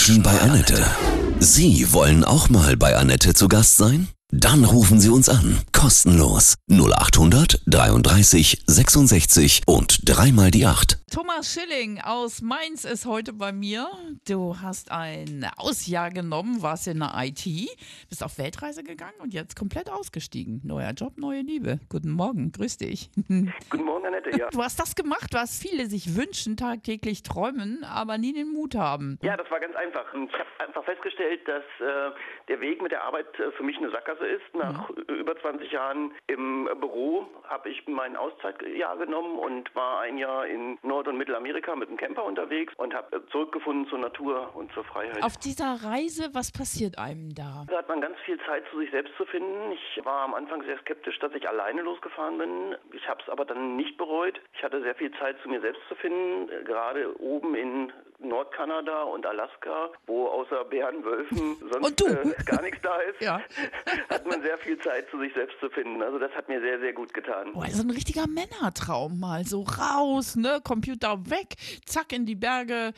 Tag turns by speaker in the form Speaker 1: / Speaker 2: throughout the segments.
Speaker 1: Wünschen bei Annette. Sie wollen auch mal bei Annette zu Gast sein? Dann rufen Sie uns an. Kostenlos. 0800 33 66 und dreimal die 8.
Speaker 2: Thomas Schilling aus Mainz ist heute bei mir. Du hast ein Ausjahr genommen, warst in der IT, bist auf Weltreise gegangen und jetzt komplett ausgestiegen. Neuer Job, neue Liebe. Guten Morgen, grüß dich.
Speaker 3: Guten Morgen, Annette. Ja.
Speaker 2: Du hast das gemacht, was viele sich wünschen, tagtäglich träumen, aber nie den Mut haben.
Speaker 3: Ja, das war ganz einfach. Ich habe einfach festgestellt, dass äh, der Weg mit der Arbeit äh, für mich eine Sackgasse ist. Nach mhm. über 20 Jahren im Büro habe ich mein Auszeitjahr genommen und war ein Jahr in Nord- und Mittelamerika mit dem Camper unterwegs und habe zurückgefunden zur Natur und zur Freiheit.
Speaker 2: Auf dieser Reise, was passiert einem da?
Speaker 3: Da hat man ganz viel Zeit, zu sich selbst zu finden. Ich war am Anfang sehr skeptisch, dass ich alleine losgefahren bin. Ich habe es aber dann nicht bereut. Ich hatte sehr viel Zeit, zu mir selbst zu finden. Gerade oben in Nordkanada und Alaska, wo außer Bären, Wölfen sonst äh, gar nichts da ist, ja. hat man sehr viel Zeit, zu sich selbst zu finden. Also das hat mir sehr, sehr gut getan.
Speaker 2: Boah, so ein richtiger Männertraum mal. So raus, ne? Computer weg, zack in die Berge,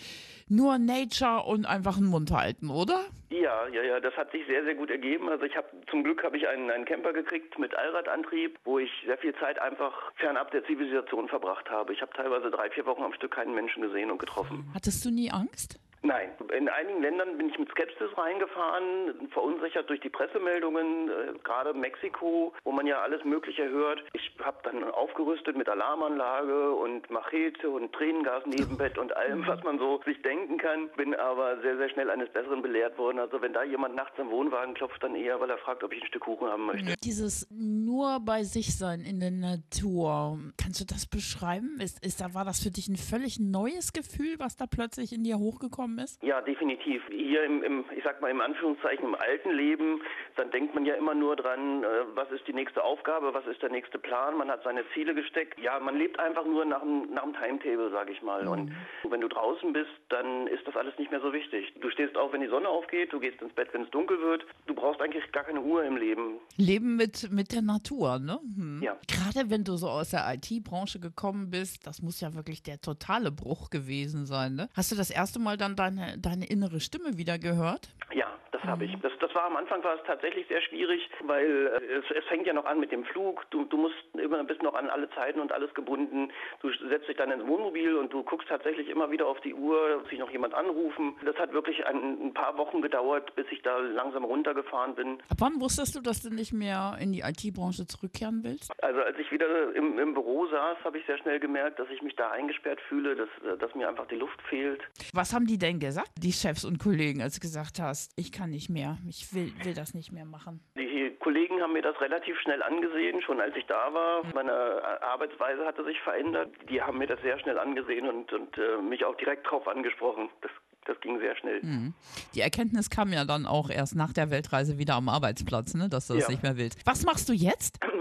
Speaker 2: nur Nature und einfach einen Mund halten, oder?
Speaker 3: Ja, ja, ja, das hat sich sehr, sehr gut ergeben. Also ich habe zum Glück habe ich einen, einen Camper gekriegt mit Allradantrieb, wo ich sehr viel Zeit einfach fernab der Zivilisation verbracht habe. Ich habe teilweise drei, vier Wochen am Stück keinen Menschen gesehen und getroffen.
Speaker 2: Hattest du nie Angst?
Speaker 3: Nein, in einigen Ländern bin ich mit Skepsis reingefahren, verunsichert durch die Pressemeldungen, äh, gerade Mexiko, wo man ja alles Mögliche hört. Ich habe dann aufgerüstet mit Alarmanlage und Machete und Tränengas neben Bett und allem, was man so sich denken kann. Bin aber sehr, sehr schnell eines Besseren belehrt worden. Also wenn da jemand nachts am Wohnwagen klopft, dann eher, weil er fragt, ob ich ein Stück Kuchen haben möchte.
Speaker 2: Dieses nur bei sich sein in der Natur, kannst du das beschreiben? Ist, ist, war das für dich ein völlig neues Gefühl, was da plötzlich in dir hochgekommen gekommen ist?
Speaker 3: Ja, definitiv. Hier im, im, ich sag mal im Anführungszeichen im alten Leben, dann denkt man ja immer nur dran, äh, was ist die nächste Aufgabe, was ist der nächste Plan, man hat seine Ziele gesteckt. Ja, man lebt einfach nur nach dem, nach dem Timetable, sag ich mal. Mhm. Und wenn du draußen bist, dann ist das alles nicht mehr so wichtig. Du stehst auf, wenn die Sonne aufgeht, du gehst ins Bett, wenn es dunkel wird. Du brauchst eigentlich gar keine Uhr im Leben.
Speaker 2: Leben mit, mit der Natur, ne?
Speaker 3: Hm. Ja.
Speaker 2: Gerade wenn du so aus der IT-Branche gekommen bist, das muss ja wirklich der totale Bruch gewesen sein, ne? Hast du das erste Mal dann deine, deine innere Stimme wieder gehört?
Speaker 3: Ja, das habe ich. Mhm. Das, das war am Anfang war es tatsächlich sehr schwierig, weil äh, es, es fängt ja noch an mit dem Flug. Du, du musst immer bist noch an alle Zeiten und alles gebunden. Du setzt dich dann ins Wohnmobil und du guckst tatsächlich immer wieder auf die Uhr, ob sich noch jemand anrufen. Das hat wirklich ein, ein paar Wochen gedauert, bis ich da langsam runtergefahren bin.
Speaker 2: Ab wann wusstest du, dass du nicht mehr in die IT-Branche zurückkehren willst?
Speaker 3: Also als ich wieder im, im Büro saß, habe ich sehr schnell gemerkt, dass ich mich da eingesperrt fühle, dass, dass mir einfach die Luft fehlt.
Speaker 2: Was haben die denn gesagt, die Chefs und Kollegen, als du gesagt hast, ich kann nicht mehr, ich will, will das nicht mehr machen?
Speaker 3: Die Kollegen haben mir das relativ schnell angesehen, schon als ich da war. Meine Arbeitsweise hatte sich verändert. Die haben mir das sehr schnell angesehen und, und äh, mich auch direkt darauf angesprochen. Das das ging sehr schnell. Mhm.
Speaker 2: Die Erkenntnis kam ja dann auch erst nach der Weltreise wieder am Arbeitsplatz, ne? dass du das ja. nicht mehr willst. Was machst du jetzt?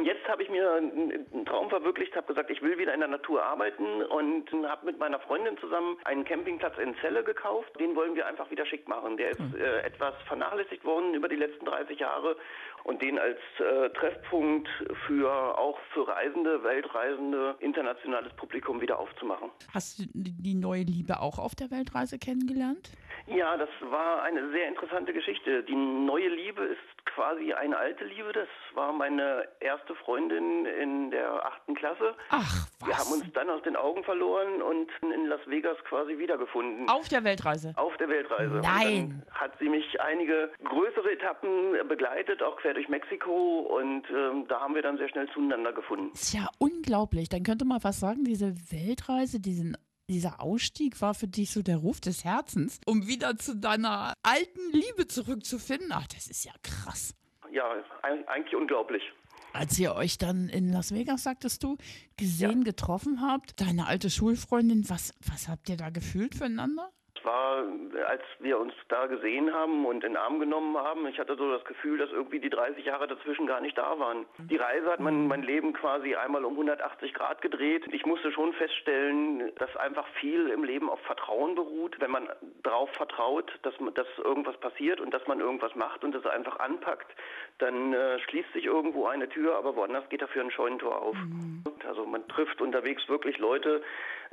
Speaker 3: Mir einen Traum verwirklicht, habe gesagt, ich will wieder in der Natur arbeiten und habe mit meiner Freundin zusammen einen Campingplatz in Celle gekauft. Den wollen wir einfach wieder schick machen. Der ist mhm. äh, etwas vernachlässigt worden über die letzten 30 Jahre und den als äh, Treffpunkt für auch für Reisende, Weltreisende, internationales Publikum wieder aufzumachen.
Speaker 2: Hast du die neue Liebe auch auf der Weltreise kennengelernt?
Speaker 3: Ja, das war eine sehr interessante Geschichte. Die neue Liebe ist quasi eine alte Liebe. Das war meine erste Freundin in der achten Klasse.
Speaker 2: Ach, was?
Speaker 3: Wir haben uns dann aus den Augen verloren und in Las Vegas quasi wiedergefunden.
Speaker 2: Auf der Weltreise?
Speaker 3: Auf der Weltreise.
Speaker 2: Nein.
Speaker 3: hat sie mich einige größere Etappen begleitet, auch quer durch Mexiko und ähm, da haben wir dann sehr schnell zueinander gefunden.
Speaker 2: Ist ja unglaublich. Dann könnte man was sagen, diese Weltreise, diesen dieser Ausstieg war für dich so der Ruf des Herzens, um wieder zu deiner alten Liebe zurückzufinden. Ach, das ist ja krass.
Speaker 3: Ja, eigentlich unglaublich.
Speaker 2: Als ihr euch dann in Las Vegas, sagtest du, gesehen, ja. getroffen habt, deine alte Schulfreundin, was, was habt ihr da gefühlt füreinander?
Speaker 3: War, als wir uns da gesehen haben und in den Arm genommen haben, ich hatte so das Gefühl, dass irgendwie die 30 Jahre dazwischen gar nicht da waren. Die Reise hat mein, mein Leben quasi einmal um 180 Grad gedreht. Ich musste schon feststellen, dass einfach viel im Leben auf Vertrauen beruht. Wenn man darauf vertraut, dass, dass irgendwas passiert und dass man irgendwas macht und das einfach anpackt, dann äh, schließt sich irgendwo eine Tür, aber woanders geht dafür ein Scheunentor auf. Mhm. Also man trifft unterwegs wirklich Leute,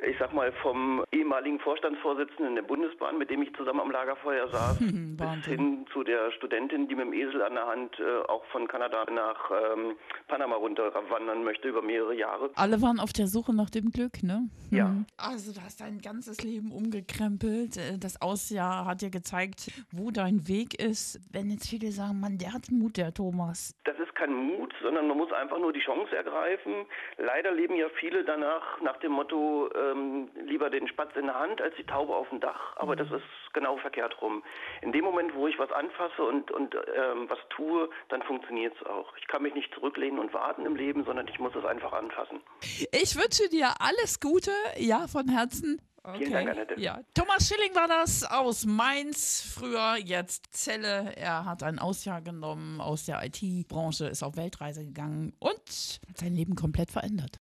Speaker 3: ich sag mal, vom ehemaligen Vorstandsvorsitzenden der Bundesbahn, mit dem ich zusammen am Lagerfeuer saß, bis hin zu der Studentin, die mit dem Esel an der Hand äh, auch von Kanada nach ähm, Panama runterwandern möchte über mehrere Jahre.
Speaker 2: Alle waren auf der Suche nach dem Glück, ne?
Speaker 3: Ja.
Speaker 2: Also du hast dein ganzes Leben umgekrempelt. Äh, Das Ausjahr hat dir gezeigt, wo dein Weg ist. Wenn jetzt viele sagen, Mann, der hat Mut, der Thomas.
Speaker 3: Das ist kein Mut, sondern man muss einfach nur die Chance ergreifen. Leider leben ja viele danach nach dem Motto, ähm, lieber den Spatz in der Hand als die Taube auf dem Dach. Aber das ist genau verkehrt rum. In dem Moment, wo ich was anfasse und, und ähm, was tue, dann funktioniert es auch. Ich kann mich nicht zurücklehnen und warten im Leben, sondern ich muss es einfach anfassen.
Speaker 2: Ich wünsche dir alles Gute, ja, von Herzen.
Speaker 3: Vielen Dank, Annette.
Speaker 2: Ja, Thomas Schilling war das aus Mainz, früher jetzt Celle. Er hat ein Ausjahr genommen aus der IT-Branche, ist auf Weltreise gegangen und hat sein Leben komplett verändert.